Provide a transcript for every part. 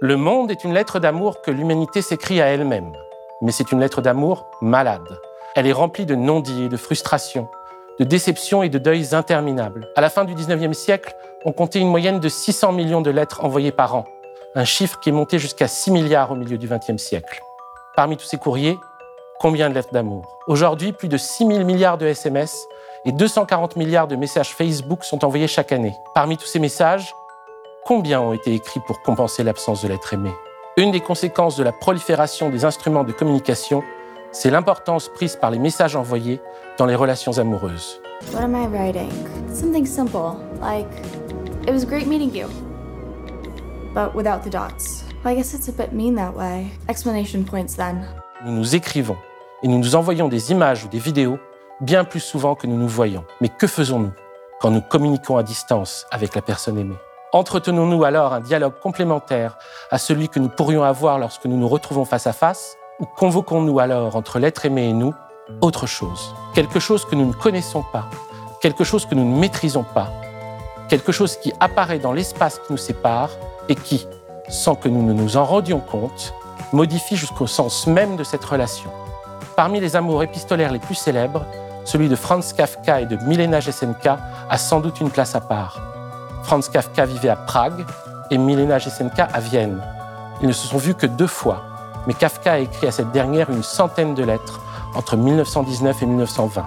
Le monde est une lettre d'amour que l'humanité s'écrit à elle-même. Mais c'est une lettre d'amour malade. Elle est remplie de non-dits de frustrations, de déceptions et de deuils interminables. À la fin du 19e siècle, on comptait une moyenne de 600 millions de lettres envoyées par an, un chiffre qui est monté jusqu'à 6 milliards au milieu du 20e siècle. Parmi tous ces courriers, combien de lettres d'amour? Aujourd'hui, plus de 6 000 milliards de SMS et 240 milliards de messages Facebook sont envoyés chaque année. Parmi tous ces messages, combien ont été écrits pour compenser l'absence de l'être aimé? Une des conséquences de la prolifération des instruments de communication, c'est l'importance prise par les messages envoyés dans les relations amoureuses. What am I writing? Something simple, like, it was great meeting you. But without the dots. I guess it's a bit mean that way. Explanation points then. Nous nous écrivons et nous nous envoyons des images ou des vidéos bien plus souvent que nous nous voyons. Mais que faisons-nous quand nous communiquons à distance avec la personne aimée? Entretenons-nous alors un dialogue complémentaire à celui que nous pourrions avoir lorsque nous nous retrouvons face à face Ou convoquons-nous alors entre l'être aimé et nous autre chose? Quelque chose que nous ne connaissons pas, quelque chose que nous ne maîtrisons pas, quelque chose qui apparaît dans l'espace qui nous sépare et qui, sans que nous ne nous en rendions compte, modifie jusqu'au sens même de cette relation. Parmi les amours épistolaires les plus célèbres, celui de Franz Kafka et de Milena Jesenka a sans doute une place à part. Franz Kafka vivait à Prague et Milena Jesenka à Vienne. Ils ne se sont vus que deux fois, mais Kafka a écrit à cette dernière une centaine de lettres entre 1919 et 1920.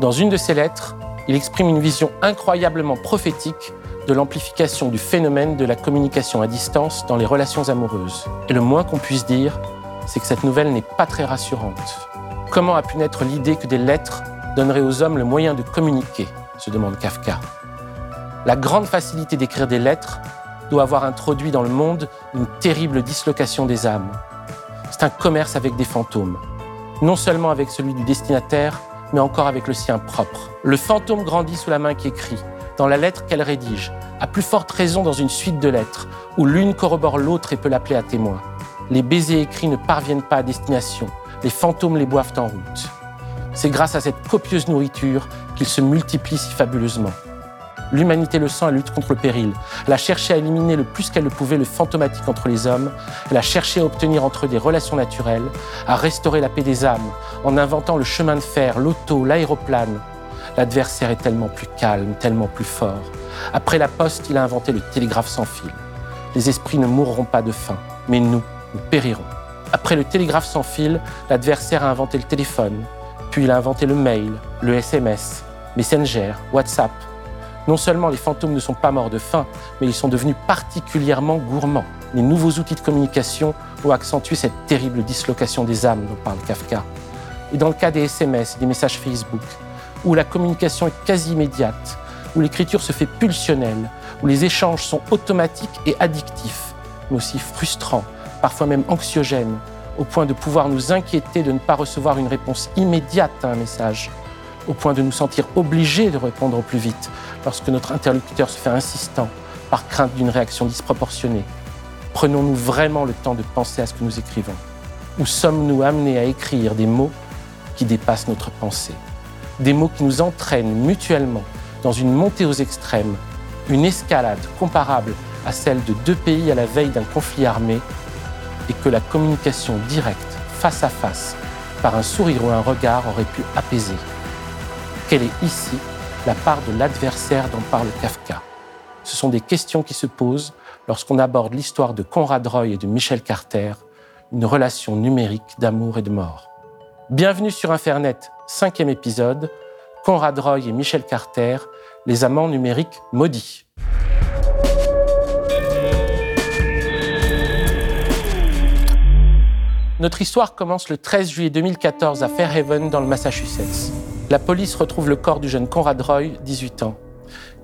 Dans une de ces lettres, il exprime une vision incroyablement prophétique de l'amplification du phénomène de la communication à distance dans les relations amoureuses. Et le moins qu'on puisse dire, c'est que cette nouvelle n'est pas très rassurante. Comment a pu naître l'idée que des lettres donneraient aux hommes le moyen de communiquer se demande Kafka. La grande facilité d'écrire des lettres doit avoir introduit dans le monde une terrible dislocation des âmes. C'est un commerce avec des fantômes, non seulement avec celui du destinataire, mais encore avec le sien propre. Le fantôme grandit sous la main qui écrit, dans la lettre qu'elle rédige, à plus forte raison dans une suite de lettres, où l'une corrobore l'autre et peut l'appeler à témoin. Les baisers écrits ne parviennent pas à destination, les fantômes les boivent en route. C'est grâce à cette copieuse nourriture qu'ils se multiplient si fabuleusement. L'humanité le sent, elle lutte contre le péril. Elle a cherché à éliminer le plus qu'elle le pouvait le fantomatique entre les hommes. Elle a cherché à obtenir entre eux des relations naturelles, à restaurer la paix des âmes, en inventant le chemin de fer, l'auto, l'aéroplane. L'adversaire est tellement plus calme, tellement plus fort. Après la poste, il a inventé le télégraphe sans fil. Les esprits ne mourront pas de faim, mais nous, nous périrons. Après le télégraphe sans fil, l'adversaire a inventé le téléphone, puis il a inventé le mail, le SMS, Messenger, WhatsApp. Non seulement les fantômes ne sont pas morts de faim, mais ils sont devenus particulièrement gourmands. Les nouveaux outils de communication ont accentué cette terrible dislocation des âmes dont parle Kafka. Et dans le cas des SMS et des messages Facebook, où la communication est quasi immédiate, où l'écriture se fait pulsionnelle, où les échanges sont automatiques et addictifs, mais aussi frustrants, parfois même anxiogènes, au point de pouvoir nous inquiéter de ne pas recevoir une réponse immédiate à un message, au point de nous sentir obligés de répondre au plus vite lorsque notre interlocuteur se fait insistant par crainte d'une réaction disproportionnée. Prenons-nous vraiment le temps de penser à ce que nous écrivons Ou sommes-nous amenés à écrire des mots qui dépassent notre pensée? Des mots qui nous entraînent mutuellement dans une montée aux extrêmes, une escalade comparable à celle de deux pays à la veille d'un conflit armé et que la communication directe, face à face, par un sourire ou un regard aurait pu apaiser. Quelle est ici la part de l'adversaire dont parle Kafka? Ce sont des questions qui se posent lorsqu'on aborde l'histoire de Conrad Roy et de Michel Carter, une relation numérique d'amour et de mort. Bienvenue sur Internet, cinquième épisode, Conrad Roy et Michel Carter, les amants numériques maudits. Notre histoire commence le 13 juillet 2014 à Fairhaven, dans le Massachusetts. La police retrouve le corps du jeune Conrad Roy, 18 ans.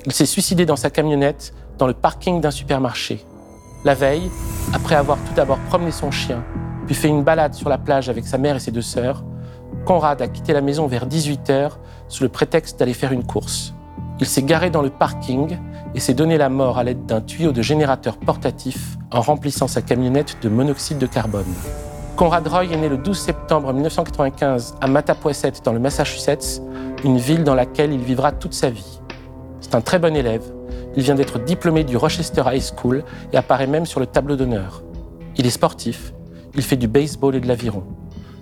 Il s'est suicidé dans sa camionnette dans le parking d'un supermarché. La veille, après avoir tout d'abord promené son chien, puis fait une balade sur la plage avec sa mère et ses deux sœurs, Conrad a quitté la maison vers 18h sous le prétexte d'aller faire une course. Il s'est garé dans le parking et s'est donné la mort à l'aide d'un tuyau de générateur portatif en remplissant sa camionnette de monoxyde de carbone. Conrad Roy est né le 12 septembre 1995 à Mattapoisett dans le Massachusetts, une ville dans laquelle il vivra toute sa vie. C'est un très bon élève. Il vient d'être diplômé du Rochester High School et apparaît même sur le tableau d'honneur. Il est sportif. Il fait du baseball et de l'aviron.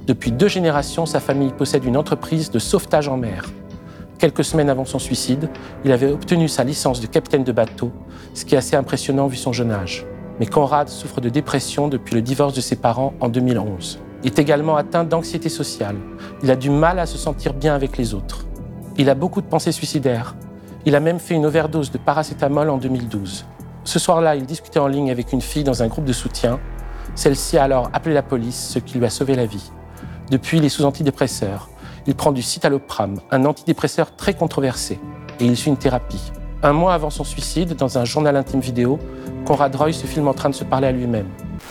Depuis deux générations, sa famille possède une entreprise de sauvetage en mer. Quelques semaines avant son suicide, il avait obtenu sa licence de capitaine de bateau, ce qui est assez impressionnant vu son jeune âge. Mais Conrad souffre de dépression depuis le divorce de ses parents en 2011. Il est également atteint d'anxiété sociale. Il a du mal à se sentir bien avec les autres. Il a beaucoup de pensées suicidaires. Il a même fait une overdose de paracétamol en 2012. Ce soir-là, il discutait en ligne avec une fille dans un groupe de soutien. Celle-ci a alors appelé la police, ce qui lui a sauvé la vie. Depuis, il est sous antidépresseur. Il prend du citalopram, un antidépresseur très controversé, et il suit une thérapie. Un mois avant son suicide, dans un journal intime vidéo, Conrad Roy se filme en train de se parler à lui-même.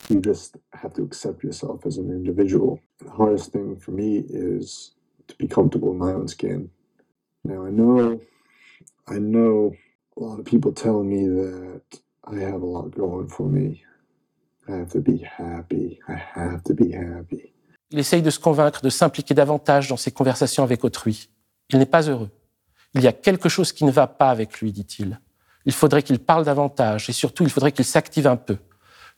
You just have to accept yourself as an individual. The hardest thing for me is to be comfortable in my own skin. Now I know, I know a lot of people tell me that I have a lot going for me. I have to be happy. I have to be happy. Il essaye de se convaincre de s'impliquer davantage dans ses conversations avec autrui. Il n'est pas heureux. Il y a quelque chose qui ne va pas avec lui, dit-il. Il faudrait qu'il parle davantage et surtout il faudrait qu'il s'active un peu.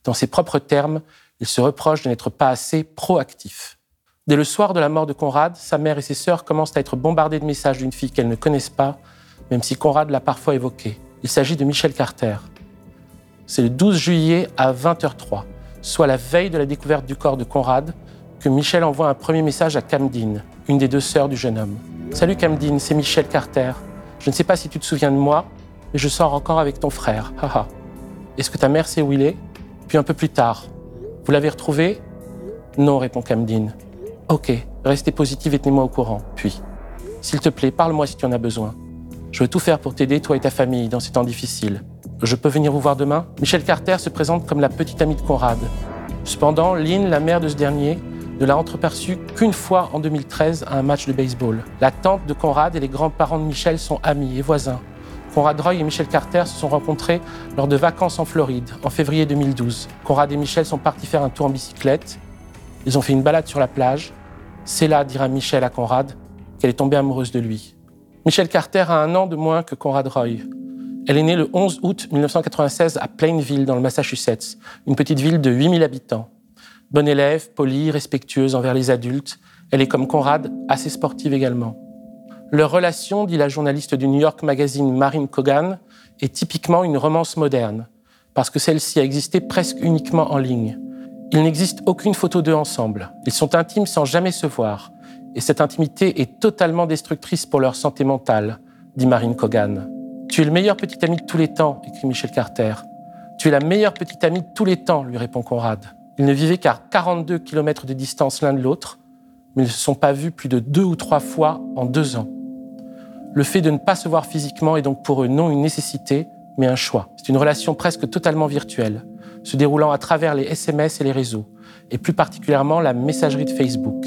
Dans ses propres termes, il se reproche de n'être pas assez proactif. Dès le soir de la mort de Conrad, sa mère et ses sœurs commencent à être bombardées de messages d'une fille qu'elles ne connaissent pas, même si Conrad l'a parfois évoquée. Il s'agit de Michel Carter. C'est le 12 juillet à 20h03, soit la veille de la découverte du corps de Conrad, que Michel envoie un premier message à Camdine, une des deux sœurs du jeune homme. Salut Camdine, c'est Michel Carter. Je ne sais pas si tu te souviens de moi, mais je sors encore avec ton frère. Est-ce que ta mère sait où il est? Puis un peu plus tard. Vous l'avez retrouvé? Non, répond Camdine. Ok, restez positive et tenez-moi au courant. Puis, s'il te plaît, parle-moi si tu en as besoin. Je veux tout faire pour t'aider, toi et ta famille, dans ces temps difficiles. Je peux venir vous voir demain? Michel Carter se présente comme la petite amie de Conrad. Cependant, Lynn, la mère de ce dernier, ne l'a entreperçu qu'une fois en 2013 à un match de baseball. La tante de Conrad et les grands-parents de Michel sont amis et voisins. Conrad Roy et Michel Carter se sont rencontrés lors de vacances en Floride en février 2012. Conrad et Michel sont partis faire un tour en bicyclette. Ils ont fait une balade sur la plage. C'est là, dira Michel à Conrad, qu'elle est tombée amoureuse de lui. Michel Carter a un an de moins que Conrad Roy. Elle est née le 11 août 1996 à Plainville, dans le Massachusetts, une petite ville de 8000 habitants. Bonne élève, polie, respectueuse envers les adultes, elle est comme Conrad assez sportive également. Leur relation, dit la journaliste du New York Magazine Marine Kogan, est typiquement une romance moderne, parce que celle-ci a existé presque uniquement en ligne. Il n'existe aucune photo d'eux ensemble. Ils sont intimes sans jamais se voir, et cette intimité est totalement destructrice pour leur santé mentale, dit Marine Kogan. Tu es le meilleur petit ami de tous les temps, écrit Michel Carter. Tu es la meilleure petite amie de tous les temps, lui répond Conrad. Ils ne vivaient qu'à 42 km de distance l'un de l'autre, mais ne se sont pas vus plus de deux ou trois fois en deux ans. Le fait de ne pas se voir physiquement est donc pour eux non une nécessité, mais un choix. C'est une relation presque totalement virtuelle, se déroulant à travers les SMS et les réseaux, et plus particulièrement la messagerie de Facebook,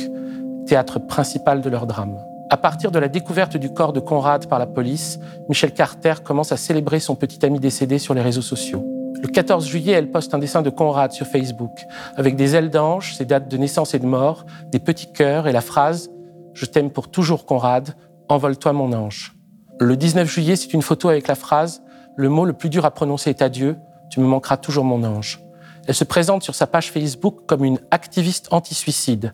théâtre principal de leur drame. À partir de la découverte du corps de Conrad par la police, Michel Carter commence à célébrer son petit ami décédé sur les réseaux sociaux. Le 14 juillet, elle poste un dessin de Conrad sur Facebook, avec des ailes d'ange, ses dates de naissance et de mort, des petits cœurs et la phrase Je t'aime pour toujours, Conrad, Envole-toi mon ange. Le 19 juillet, c'est une photo avec la phrase Le mot le plus dur à prononcer est adieu, tu me manqueras toujours mon ange. Elle se présente sur sa page Facebook comme une activiste anti-suicide.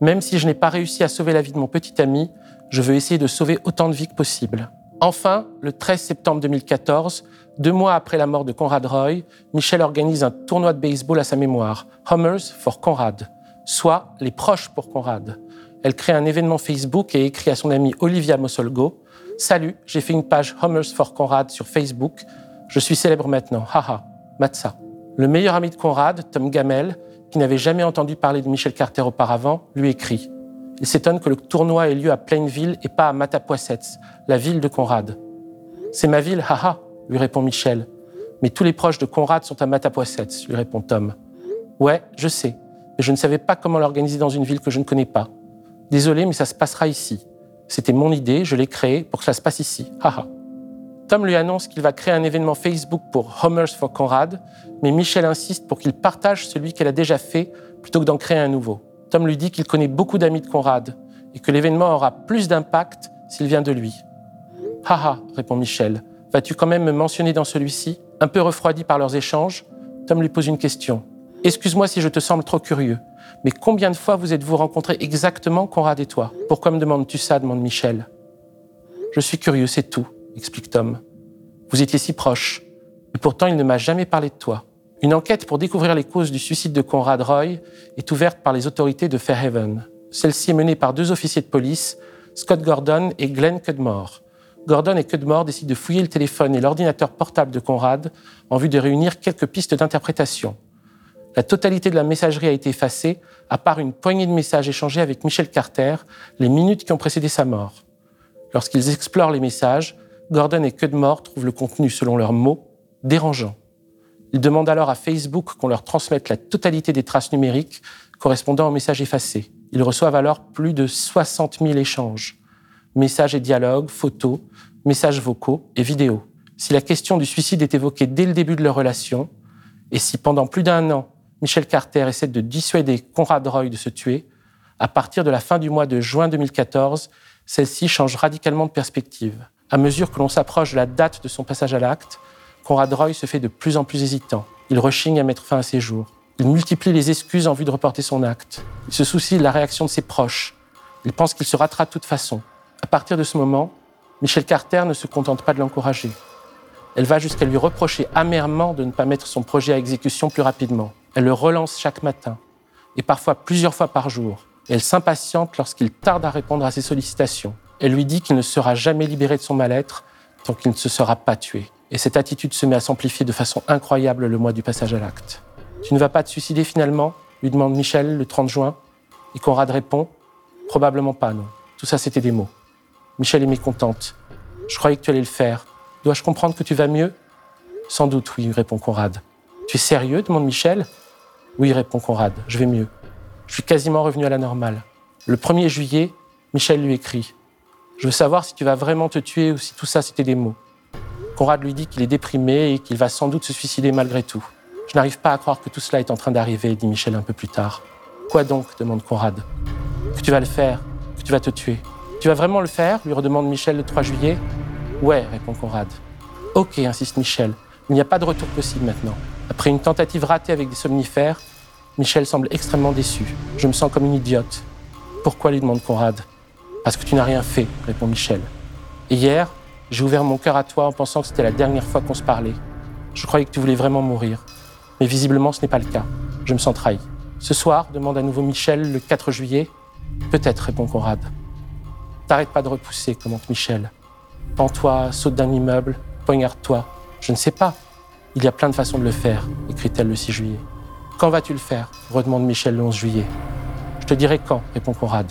Même si je n'ai pas réussi à sauver la vie de mon petit ami, je veux essayer de sauver autant de vies que possible. Enfin, le 13 septembre 2014, deux mois après la mort de Conrad Roy, Michel organise un tournoi de baseball à sa mémoire, Hummers for Conrad, soit les proches pour Conrad elle crée un événement Facebook et écrit à son amie Olivia Mossolgo Salut, j'ai fait une page Hummers for Conrad sur Facebook. Je suis célèbre maintenant. Haha, Matza. Le meilleur ami de Conrad, Tom Gamel, qui n'avait jamais entendu parler de Michel Carter auparavant, lui écrit. Il s'étonne que le tournoi ait lieu à Plainville et pas à Matapoissetz, la ville de Conrad. C'est ma ville, haha, lui répond Michel. Mais tous les proches de Conrad sont à Matapoissetz, lui répond Tom. Ouais, je sais, mais je ne savais pas comment l'organiser dans une ville que je ne connais pas. Désolé, mais ça se passera ici. C'était mon idée, je l'ai créé pour que ça se passe ici. Haha. Tom lui annonce qu'il va créer un événement Facebook pour Homers for Conrad, mais Michel insiste pour qu'il partage celui qu'elle a déjà fait plutôt que d'en créer un nouveau. Tom lui dit qu'il connaît beaucoup d'amis de Conrad et que l'événement aura plus d'impact s'il vient de lui. Haha, répond Michel. Vas-tu quand même me mentionner dans celui-ci Un peu refroidi par leurs échanges, Tom lui pose une question. Excuse-moi si je te semble trop curieux, mais combien de fois vous êtes-vous rencontrés exactement, Conrad et toi? Pourquoi me demandes-tu ça? demande Michel. Je suis curieux, c'est tout, explique Tom. Vous étiez si proches, et pourtant il ne m'a jamais parlé de toi. Une enquête pour découvrir les causes du suicide de Conrad Roy est ouverte par les autorités de Fairhaven. Celle-ci est menée par deux officiers de police, Scott Gordon et Glenn Cudmore. Gordon et Cudmore décident de fouiller le téléphone et l'ordinateur portable de Conrad en vue de réunir quelques pistes d'interprétation. La totalité de la messagerie a été effacée, à part une poignée de messages échangés avec Michel Carter les minutes qui ont précédé sa mort. Lorsqu'ils explorent les messages, Gordon et Cudmore trouvent le contenu, selon leurs mots, dérangeant. Ils demandent alors à Facebook qu'on leur transmette la totalité des traces numériques correspondant aux messages effacés. Ils reçoivent alors plus de 60 000 échanges, messages et dialogues, photos, messages vocaux et vidéos. Si la question du suicide est évoquée dès le début de leur relation, et si pendant plus d'un an, Michel Carter essaie de dissuader Conrad Roy de se tuer, à partir de la fin du mois de juin 2014, celle-ci change radicalement de perspective. À mesure que l'on s'approche de la date de son passage à l'acte, Conrad Roy se fait de plus en plus hésitant. Il rechigne à mettre fin à ses jours. Il multiplie les excuses en vue de reporter son acte. Il se soucie de la réaction de ses proches. Il pense qu'il se ratera de toute façon. À partir de ce moment, Michel Carter ne se contente pas de l'encourager. Elle va jusqu'à lui reprocher amèrement de ne pas mettre son projet à exécution plus rapidement. Elle le relance chaque matin, et parfois plusieurs fois par jour. Elle s'impatiente lorsqu'il tarde à répondre à ses sollicitations. Elle lui dit qu'il ne sera jamais libéré de son mal-être tant qu'il ne se sera pas tué. Et cette attitude se met à s'amplifier de façon incroyable le mois du passage à l'acte. Tu ne vas pas te suicider finalement? lui demande Michel le 30 juin. Et Conrad répond Probablement pas, non. Tout ça, c'était des mots. Michel est mécontente. Je croyais que tu allais le faire. Dois-je comprendre que tu vas mieux? Sans doute, oui, répond Conrad. Tu es sérieux? demande Michel. Oui, répond Conrad, je vais mieux. Je suis quasiment revenu à la normale. Le 1er juillet, Michel lui écrit Je veux savoir si tu vas vraiment te tuer ou si tout ça c'était des mots. Conrad lui dit qu'il est déprimé et qu'il va sans doute se suicider malgré tout. Je n'arrive pas à croire que tout cela est en train d'arriver, dit Michel un peu plus tard. Quoi donc? demande Conrad. Que tu vas le faire, que tu vas te tuer. Tu vas vraiment le faire lui redemande Michel le 3 juillet. Ouais, répond Conrad. Ok, insiste Michel. Il n'y a pas de retour possible maintenant. Après une tentative ratée avec des somnifères, Michel semble extrêmement déçu. Je me sens comme une idiote. Pourquoi lui demande Conrad? Parce que tu n'as rien fait, répond Michel. Et hier, j'ai ouvert mon cœur à toi en pensant que c'était la dernière fois qu'on se parlait. Je croyais que tu voulais vraiment mourir. Mais visiblement, ce n'est pas le cas. Je me sens trahi. Ce soir, demande à nouveau Michel le 4 juillet. Peut-être, répond Conrad. T'arrêtes pas de repousser, commente Michel. Pends-toi, saute d'un immeuble, poignarde-toi. Je ne sais pas. Il y a plein de façons de le faire, écrit-elle le 6 juillet. Quand vas-tu le faire? redemande Michel le 11 juillet. Je te dirai quand, répond Conrad.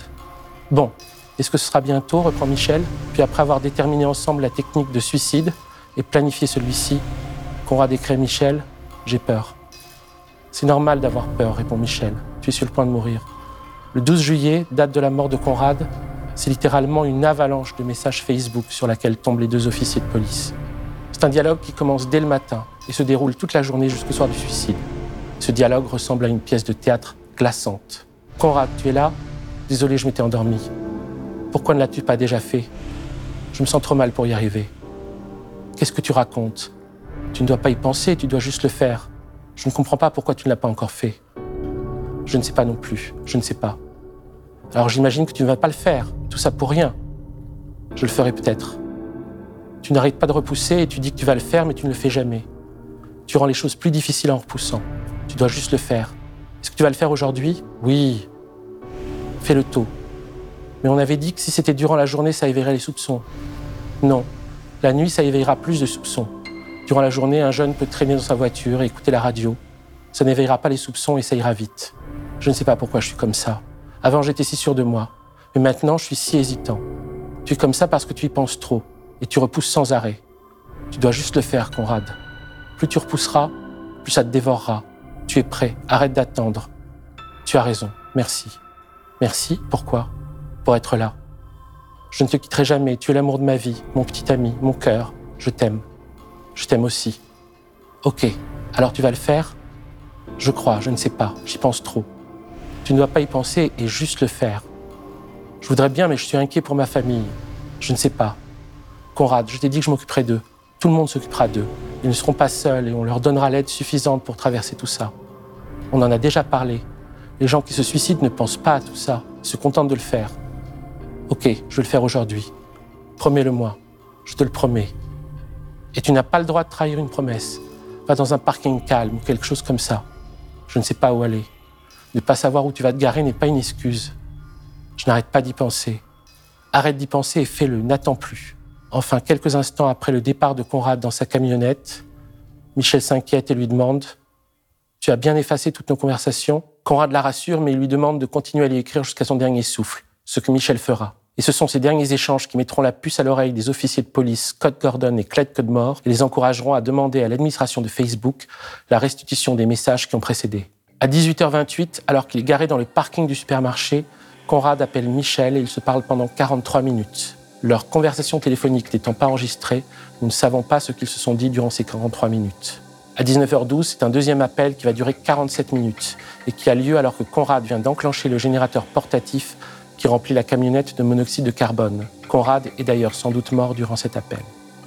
Bon, est-ce que ce sera bientôt? reprend Michel. Puis après avoir déterminé ensemble la technique de suicide et planifié celui-ci, Conrad écrit Michel J'ai peur. C'est normal d'avoir peur, répond Michel. Tu es sur le point de mourir. Le 12 juillet, date de la mort de Conrad, c'est littéralement une avalanche de messages Facebook sur laquelle tombent les deux officiers de police. C'est un dialogue qui commence dès le matin et se déroule toute la journée jusqu'au soir du suicide. Ce dialogue ressemble à une pièce de théâtre glaçante. Conrad, tu es là? Désolé, je m'étais endormi. Pourquoi ne l'as-tu pas déjà fait? Je me sens trop mal pour y arriver. Qu'est-ce que tu racontes? Tu ne dois pas y penser, tu dois juste le faire. Je ne comprends pas pourquoi tu ne l'as pas encore fait. Je ne sais pas non plus, je ne sais pas. Alors j'imagine que tu ne vas pas le faire, tout ça pour rien. Je le ferai peut-être. Tu n'arrêtes pas de repousser et tu dis que tu vas le faire, mais tu ne le fais jamais. Tu rends les choses plus difficiles en repoussant. Tu dois juste le faire. Est-ce que tu vas le faire aujourd'hui? Oui. Fais le tôt. Mais on avait dit que si c'était durant la journée, ça éveillerait les soupçons. Non. La nuit, ça éveillera plus de soupçons. Durant la journée, un jeune peut traîner dans sa voiture et écouter la radio. Ça n'éveillera pas les soupçons et ça ira vite. Je ne sais pas pourquoi je suis comme ça. Avant, j'étais si sûr de moi. Mais maintenant, je suis si hésitant. Tu es comme ça parce que tu y penses trop et tu repousses sans arrêt. Tu dois juste le faire, Conrad. Plus tu repousseras, plus ça te dévorera. Tu es prêt, arrête d'attendre. Tu as raison, merci. Merci, pourquoi? Pour être là. Je ne te quitterai jamais, tu es l'amour de ma vie, mon petit ami, mon cœur. Je t'aime. Je t'aime aussi. Ok, alors tu vas le faire? Je crois, je ne sais pas, j'y pense trop. Ne dois pas y penser et juste le faire. Je voudrais bien, mais je suis inquiet pour ma famille. Je ne sais pas. Conrad, je t'ai dit que je m'occuperai d'eux. Tout le monde s'occupera d'eux. Ils ne seront pas seuls et on leur donnera l'aide suffisante pour traverser tout ça. On en a déjà parlé. Les gens qui se suicident ne pensent pas à tout ça, ils se contentent de le faire. Ok, je vais le faire aujourd'hui. Promets-le-moi, je te le promets. Et tu n'as pas le droit de trahir une promesse. Va dans un parking calme ou quelque chose comme ça. Je ne sais pas où aller. Ne pas savoir où tu vas te garer n'est pas une excuse. Je n'arrête pas d'y penser. Arrête d'y penser et fais-le, n'attends plus. Enfin, quelques instants après le départ de Conrad dans sa camionnette, Michel s'inquiète et lui demande Tu as bien effacé toutes nos conversations? Conrad la rassure, mais il lui demande de continuer à lui écrire jusqu'à son dernier souffle, ce que Michel fera. Et ce sont ces derniers échanges qui mettront la puce à l'oreille des officiers de police Scott Gordon et Clyde Cudmore et les encourageront à demander à l'administration de Facebook la restitution des messages qui ont précédé. À 18h28, alors qu'il est garé dans le parking du supermarché, Conrad appelle Michel et ils se parlent pendant 43 minutes. Leur conversation téléphonique n'étant pas enregistrée, nous ne savons pas ce qu'ils se sont dit durant ces 43 minutes. À 19h12, c'est un deuxième appel qui va durer 47 minutes et qui a lieu alors que Conrad vient d'enclencher le générateur portatif qui remplit la camionnette de monoxyde de carbone. Conrad est d'ailleurs sans doute mort durant cet appel.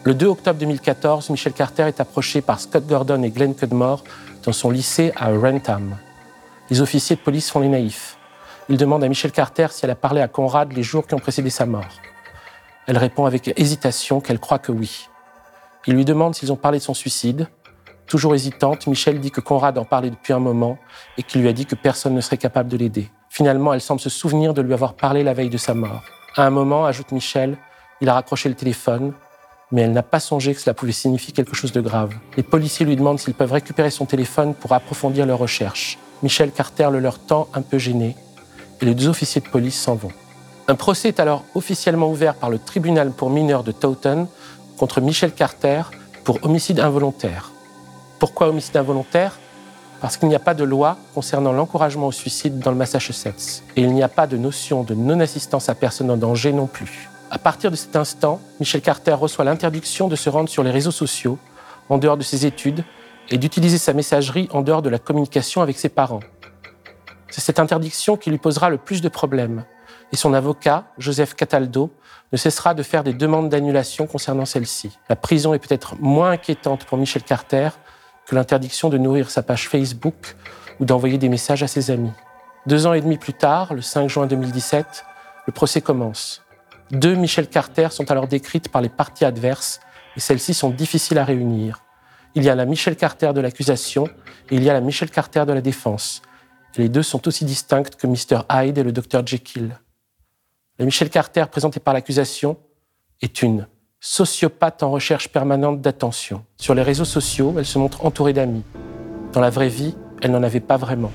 Le 2 octobre 2014, Michel Carter est approché par Scott Gordon et Glenn Cudmore dans son lycée à Rentham. Les officiers de police font les naïfs. Ils demandent à Michel Carter si elle a parlé à Conrad les jours qui ont précédé sa mort. Elle répond avec hésitation qu'elle croit que oui. Il lui demande s'ils ont parlé de son suicide. Toujours hésitante, Michel dit que Conrad en parlait depuis un moment et qu'il lui a dit que personne ne serait capable de l'aider. Finalement, elle semble se souvenir de lui avoir parlé la veille de sa mort. À un moment, ajoute Michel, il a raccroché le téléphone, mais elle n'a pas songé que cela pouvait signifier quelque chose de grave. Les policiers lui demandent s'ils peuvent récupérer son téléphone pour approfondir leurs recherches. Michel Carter le leur tend un peu gêné, et les deux officiers de police s'en vont. Un procès est alors officiellement ouvert par le tribunal pour mineurs de Taunton contre Michel Carter pour homicide involontaire. Pourquoi homicide involontaire? Parce qu'il n'y a pas de loi concernant l'encouragement au suicide dans le Massachusetts. Et il n'y a pas de notion de non-assistance à personne en danger non plus. À partir de cet instant, Michel Carter reçoit l'interdiction de se rendre sur les réseaux sociaux, en dehors de ses études, et d'utiliser sa messagerie en dehors de la communication avec ses parents. C'est cette interdiction qui lui posera le plus de problèmes, et son avocat, Joseph Cataldo, ne cessera de faire des demandes d'annulation concernant celle-ci. La prison est peut-être moins inquiétante pour Michel Carter que l'interdiction de nourrir sa page Facebook ou d'envoyer des messages à ses amis. Deux ans et demi plus tard, le 5 juin 2017, le procès commence. Deux Michel Carter sont alors décrites par les parties adverses et celles-ci sont difficiles à réunir. Il y a la Michel Carter de l'accusation et il y a la Michel Carter de la défense. Les deux sont aussi distinctes que Mr. Hyde et le Dr. Jekyll. La Michel Carter présentée par l'accusation est une sociopathe en recherche permanente d'attention. Sur les réseaux sociaux, elle se montre entourée d'amis. Dans la vraie vie, elle n'en avait pas vraiment.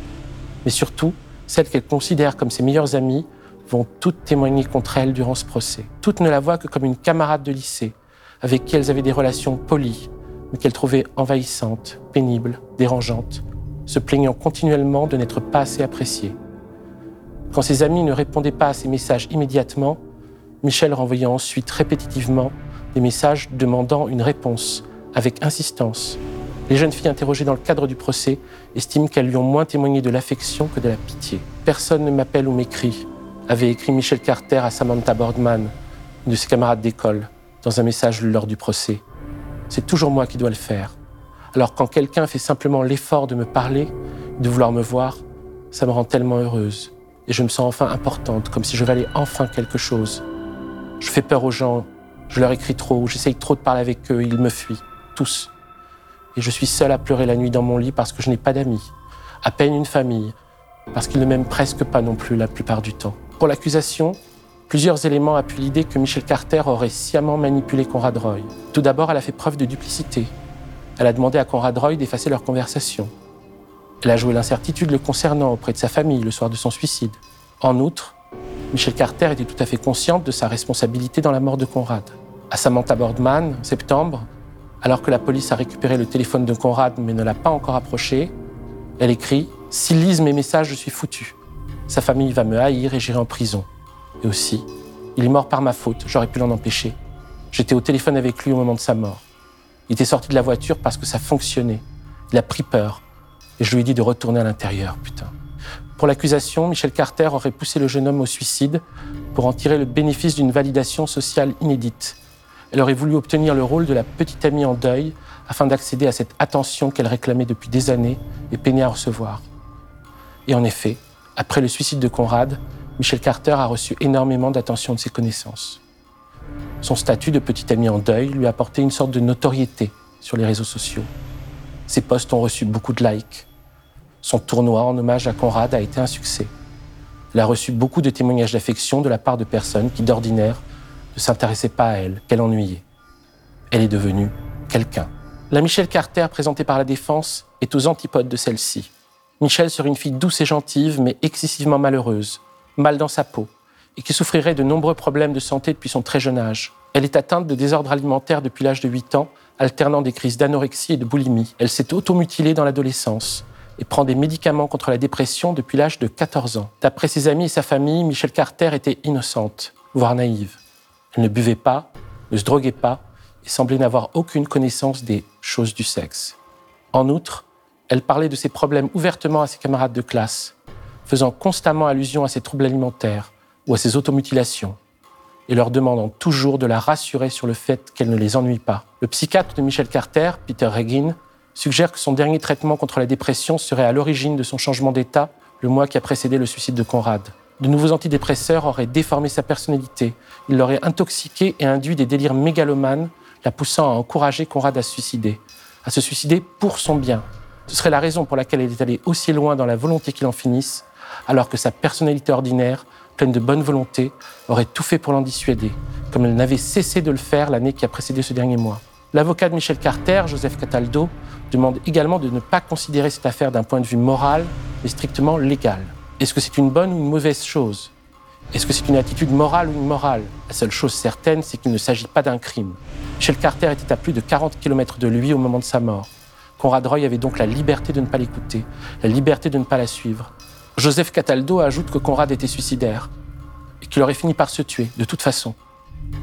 Mais surtout, celles qu'elle considère comme ses meilleures amies vont toutes témoigner contre elle durant ce procès. Toutes ne la voient que comme une camarade de lycée, avec qui elles avaient des relations polies, mais qu'elles trouvaient envahissantes, pénibles, dérangeantes, se plaignant continuellement de n'être pas assez appréciées. Quand ses amis ne répondaient pas à ses messages immédiatement, Michel renvoyait ensuite répétitivement des messages demandant une réponse avec insistance. Les jeunes filles interrogées dans le cadre du procès estiment qu'elles lui ont moins témoigné de l'affection que de la pitié. Personne ne m'appelle ou m'écrit, avait écrit Michel Carter à Samantha Boardman, une de ses camarades d'école, dans un message lors du procès. C'est toujours moi qui dois le faire. Alors quand quelqu'un fait simplement l'effort de me parler, de vouloir me voir, ça me rend tellement heureuse et je me sens enfin importante, comme si je valais enfin quelque chose. Je fais peur aux gens, je leur écris trop, j'essaye trop de parler avec eux, ils me fuient, tous. Et je suis seule à pleurer la nuit dans mon lit parce que je n'ai pas d'amis, à peine une famille, parce qu'ils ne m'aiment presque pas non plus la plupart du temps. Pour l'accusation, plusieurs éléments appuient l'idée que Michel Carter aurait sciemment manipulé Conrad Roy. Tout d'abord, elle a fait preuve de duplicité. Elle a demandé à Conrad Roy d'effacer leur conversation. Elle a joué l'incertitude le concernant auprès de sa famille le soir de son suicide. En outre, Michel Carter était tout à fait consciente de sa responsabilité dans la mort de Conrad. À Samantha Boardman, en septembre, alors que la police a récupéré le téléphone de Conrad mais ne l'a pas encore approché, elle écrit S'ils lisent mes messages, je suis foutu. Sa famille va me haïr et j'irai en prison. Et aussi, il est mort par ma faute, j'aurais pu l'en empêcher. J'étais au téléphone avec lui au moment de sa mort. Il était sorti de la voiture parce que ça fonctionnait. Il a pris peur. Et je lui ai dit de retourner à l'intérieur, putain. Pour l'accusation, Michel Carter aurait poussé le jeune homme au suicide pour en tirer le bénéfice d'une validation sociale inédite. elle aurait voulu obtenir le rôle de la petite amie en deuil afin d'accéder à cette attention qu'elle réclamait depuis des années et peinait à recevoir. Et en effet, après le suicide de Conrad, Michel Carter a reçu énormément d'attention de ses connaissances. Son statut de petite amie en deuil lui a apporté une sorte de notoriété sur les réseaux sociaux. Ses posts ont reçu beaucoup de likes. Son tournoi en hommage à Conrad a été un succès. Elle a reçu beaucoup de témoignages d'affection de la part de personnes qui, d'ordinaire, ne s'intéressaient pas à elle, qu'elle ennuyait. Elle est devenue quelqu'un. La Michelle Carter présentée par la défense est aux antipodes de celle-ci. Michelle serait une fille douce et gentille, mais excessivement malheureuse, mal dans sa peau, et qui souffrirait de nombreux problèmes de santé depuis son très jeune âge. Elle est atteinte de désordres alimentaires depuis l'âge de 8 ans, alternant des crises d'anorexie et de boulimie. Elle s'est automutilée dans l'adolescence et prend des médicaments contre la dépression depuis l'âge de 14 ans. D'après ses amis et sa famille, Michelle Carter était innocente, voire naïve. Elle ne buvait pas, ne se droguait pas et semblait n'avoir aucune connaissance des choses du sexe. En outre, elle parlait de ses problèmes ouvertement à ses camarades de classe, faisant constamment allusion à ses troubles alimentaires ou à ses automutilations, et leur demandant toujours de la rassurer sur le fait qu'elle ne les ennuie pas. Le psychiatre de Michelle Carter, Peter Regin, suggère que son dernier traitement contre la dépression serait à l'origine de son changement d'état le mois qui a précédé le suicide de Conrad. De nouveaux antidépresseurs auraient déformé sa personnalité, ils l'auraient intoxiqué et induit des délires mégalomanes, la poussant à encourager Conrad à se suicider, à se suicider pour son bien. Ce serait la raison pour laquelle elle est allée aussi loin dans la volonté qu'il en finisse, alors que sa personnalité ordinaire, pleine de bonne volonté, aurait tout fait pour l'en dissuader, comme elle n'avait cessé de le faire l'année qui a précédé ce dernier mois. L'avocat de Michel Carter, Joseph Cataldo, demande également de ne pas considérer cette affaire d'un point de vue moral, mais strictement légal. Est-ce que c'est une bonne ou une mauvaise chose? Est-ce que c'est une attitude morale ou immorale La seule chose certaine, c'est qu'il ne s'agit pas d'un crime. Michel Carter était à plus de 40 km de lui au moment de sa mort. Conrad Roy avait donc la liberté de ne pas l'écouter, la liberté de ne pas la suivre. Joseph Cataldo ajoute que Conrad était suicidaire et qu'il aurait fini par se tuer, de toute façon.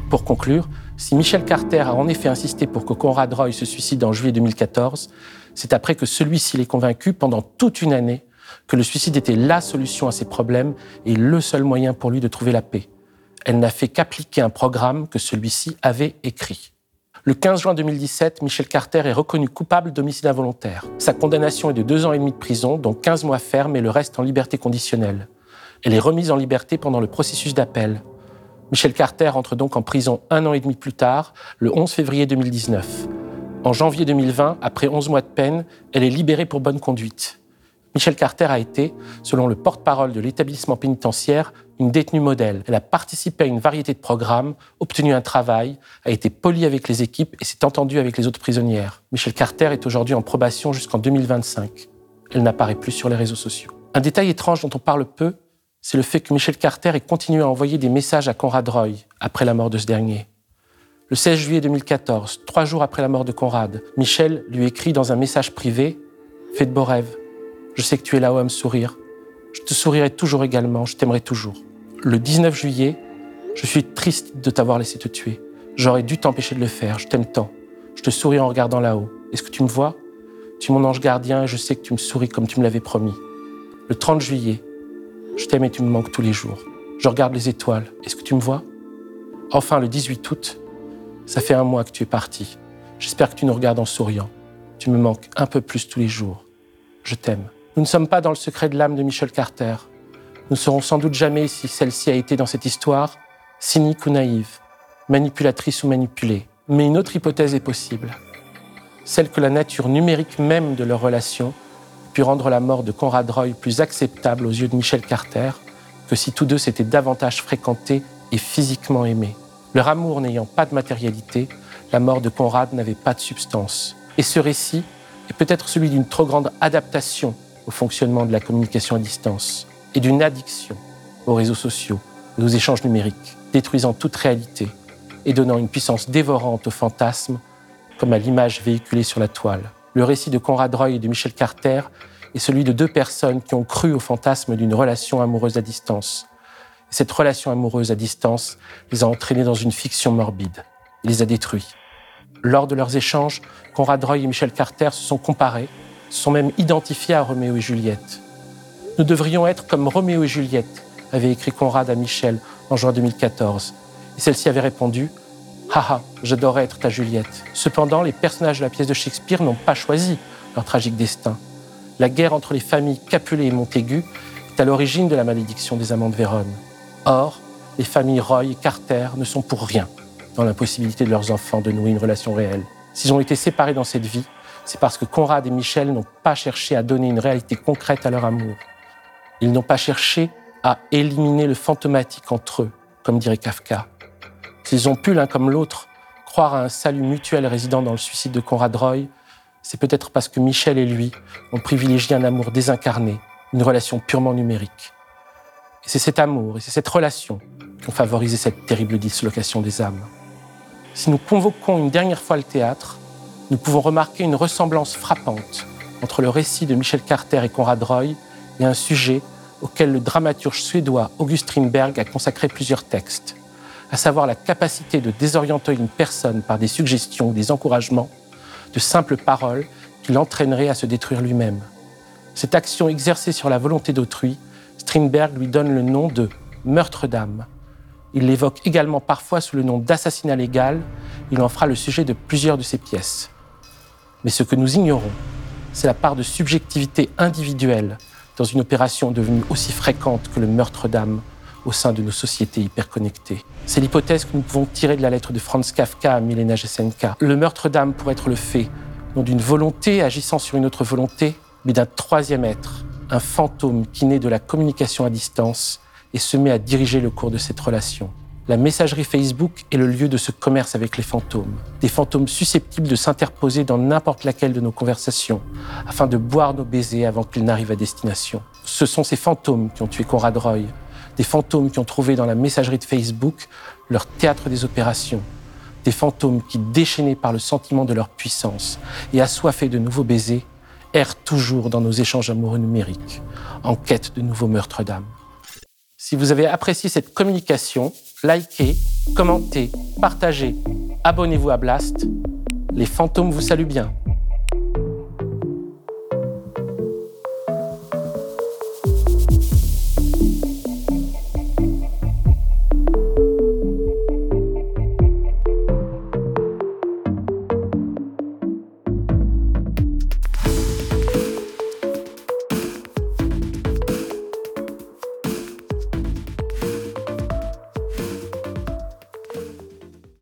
Pour conclure, si Michel Carter a en effet insisté pour que Conrad Roy se suicide en juillet 2014, c'est après que celui-ci l'ait convaincu pendant toute une année que le suicide était la solution à ses problèmes et le seul moyen pour lui de trouver la paix. Elle n'a fait qu'appliquer un programme que celui-ci avait écrit. Le 15 juin 2017, Michel Carter est reconnu coupable d'homicide involontaire. Sa condamnation est de deux ans et demi de prison, dont 15 mois ferme et le reste en liberté conditionnelle. Elle est remise en liberté pendant le processus d'appel. Michel Carter entre donc en prison un an et demi plus tard, le 11 février 2019. En janvier 2020, après 11 mois de peine, elle est libérée pour bonne conduite. Michel Carter a été, selon le porte-parole de l'établissement pénitentiaire, une détenue modèle. Elle a participé à une variété de programmes, obtenu un travail, a été polie avec les équipes et s'est entendue avec les autres prisonnières. Michel Carter est aujourd'hui en probation jusqu'en 2025. Elle n'apparaît plus sur les réseaux sociaux. Un détail étrange dont on parle peu, c'est le fait que Michel Carter ait continué à envoyer des messages à Conrad Roy après la mort de ce dernier. Le 16 juillet 2014, trois jours après la mort de Conrad, Michel lui écrit dans un message privé Fais de beaux rêves, je sais que tu es là-haut à me sourire. Je te sourirai toujours également, je t'aimerai toujours. Le 19 juillet, je suis triste de t'avoir laissé te tuer. J'aurais dû t'empêcher de le faire, je t'aime tant. Je te souris en regardant là-haut. Est-ce que tu me vois? Tu es mon ange gardien et je sais que tu me souris comme tu me l'avais promis. Le 30 juillet, je t'aime et tu me manques tous les jours. Je regarde les étoiles. Est-ce que tu me vois? Enfin, le 18 août, ça fait un mois que tu es parti. J'espère que tu nous regardes en souriant. Tu me manques un peu plus tous les jours. Je t'aime. Nous ne sommes pas dans le secret de l'âme de Michel Carter. Nous ne saurons sans doute jamais si celle-ci a été dans cette histoire cynique ou naïve, manipulatrice ou manipulée. Mais une autre hypothèse est possible. Celle que la nature numérique même de leur relation pu rendre la mort de Conrad Roy plus acceptable aux yeux de Michel Carter que si tous deux s'étaient davantage fréquentés et physiquement aimés. Leur amour n'ayant pas de matérialité, la mort de Conrad n'avait pas de substance. Et ce récit est peut-être celui d'une trop grande adaptation au fonctionnement de la communication à distance et d'une addiction aux réseaux sociaux et aux échanges numériques, détruisant toute réalité et donnant une puissance dévorante aux fantasmes comme à l'image véhiculée sur la toile. Le récit de Conrad Roy et de Michel Carter est celui de deux personnes qui ont cru au fantasme d'une relation amoureuse à distance. cette relation amoureuse à distance les a entraînés dans une fiction morbide. Il les a détruits. Lors de leurs échanges, Conrad Roy et Michel Carter se sont comparés, sont même identifiés à Roméo et Juliette. Nous devrions être comme Roméo et Juliette, avait écrit Conrad à Michel en juin 2014. Et celle-ci avait répondu Haha, j'adorais être ta Juliette. Cependant, les personnages de la pièce de Shakespeare n'ont pas choisi leur tragique destin. La guerre entre les familles Capulet et Montaigu est à l'origine de la malédiction des amants de Vérone. Or, les familles Roy et Carter ne sont pour rien dans l'impossibilité de leurs enfants de nouer une relation réelle. S'ils ont été séparés dans cette vie, c'est parce que Conrad et Michel n'ont pas cherché à donner une réalité concrète à leur amour. Ils n'ont pas cherché à éliminer le fantomatique entre eux, comme dirait Kafka. S'ils ont pu l'un comme l'autre croire à un salut mutuel résidant dans le suicide de Conrad Roy, c'est peut-être parce que Michel et lui ont privilégié un amour désincarné, une relation purement numérique. Et c'est cet amour et c'est cette relation qui ont favorisé cette terrible dislocation des âmes. Si nous convoquons une dernière fois le théâtre, nous pouvons remarquer une ressemblance frappante entre le récit de Michel Carter et Conrad Roy et un sujet auquel le dramaturge suédois August Strindberg a consacré plusieurs textes, à savoir la capacité de désorienter une personne par des suggestions des encouragements, de simples paroles qui l'entraîneraient à se détruire lui-même. Cette action exercée sur la volonté d'autrui, Strindberg lui donne le nom de meurtre d'âme. Il l'évoque également parfois sous le nom d'assassinat légal. Il en fera le sujet de plusieurs de ses pièces. Mais ce que nous ignorons, c'est la part de subjectivité individuelle dans une opération devenue aussi fréquente que le meurtre d'âme au sein de nos sociétés hyperconnectées. C'est l'hypothèse que nous pouvons tirer de la lettre de Franz Kafka à Milena Jesenka. Le meurtre d'âme pourrait être le fait non d'une volonté agissant sur une autre volonté, mais d'un troisième être, un fantôme qui naît de la communication à distance et se met à diriger le cours de cette relation. La messagerie Facebook est le lieu de ce commerce avec les fantômes. Des fantômes susceptibles de s'interposer dans n'importe laquelle de nos conversations afin de boire nos baisers avant qu'ils n'arrivent à destination. Ce sont ces fantômes qui ont tué Conrad Roy, des fantômes qui ont trouvé dans la messagerie de Facebook leur théâtre des opérations, des fantômes qui, déchaînés par le sentiment de leur puissance et assoiffés de nouveaux baisers, errent toujours dans nos échanges amoureux numériques, en quête de nouveaux meurtres d'âme. Si vous avez apprécié cette communication, likez, commentez, partagez, abonnez-vous à Blast. Les fantômes vous saluent bien.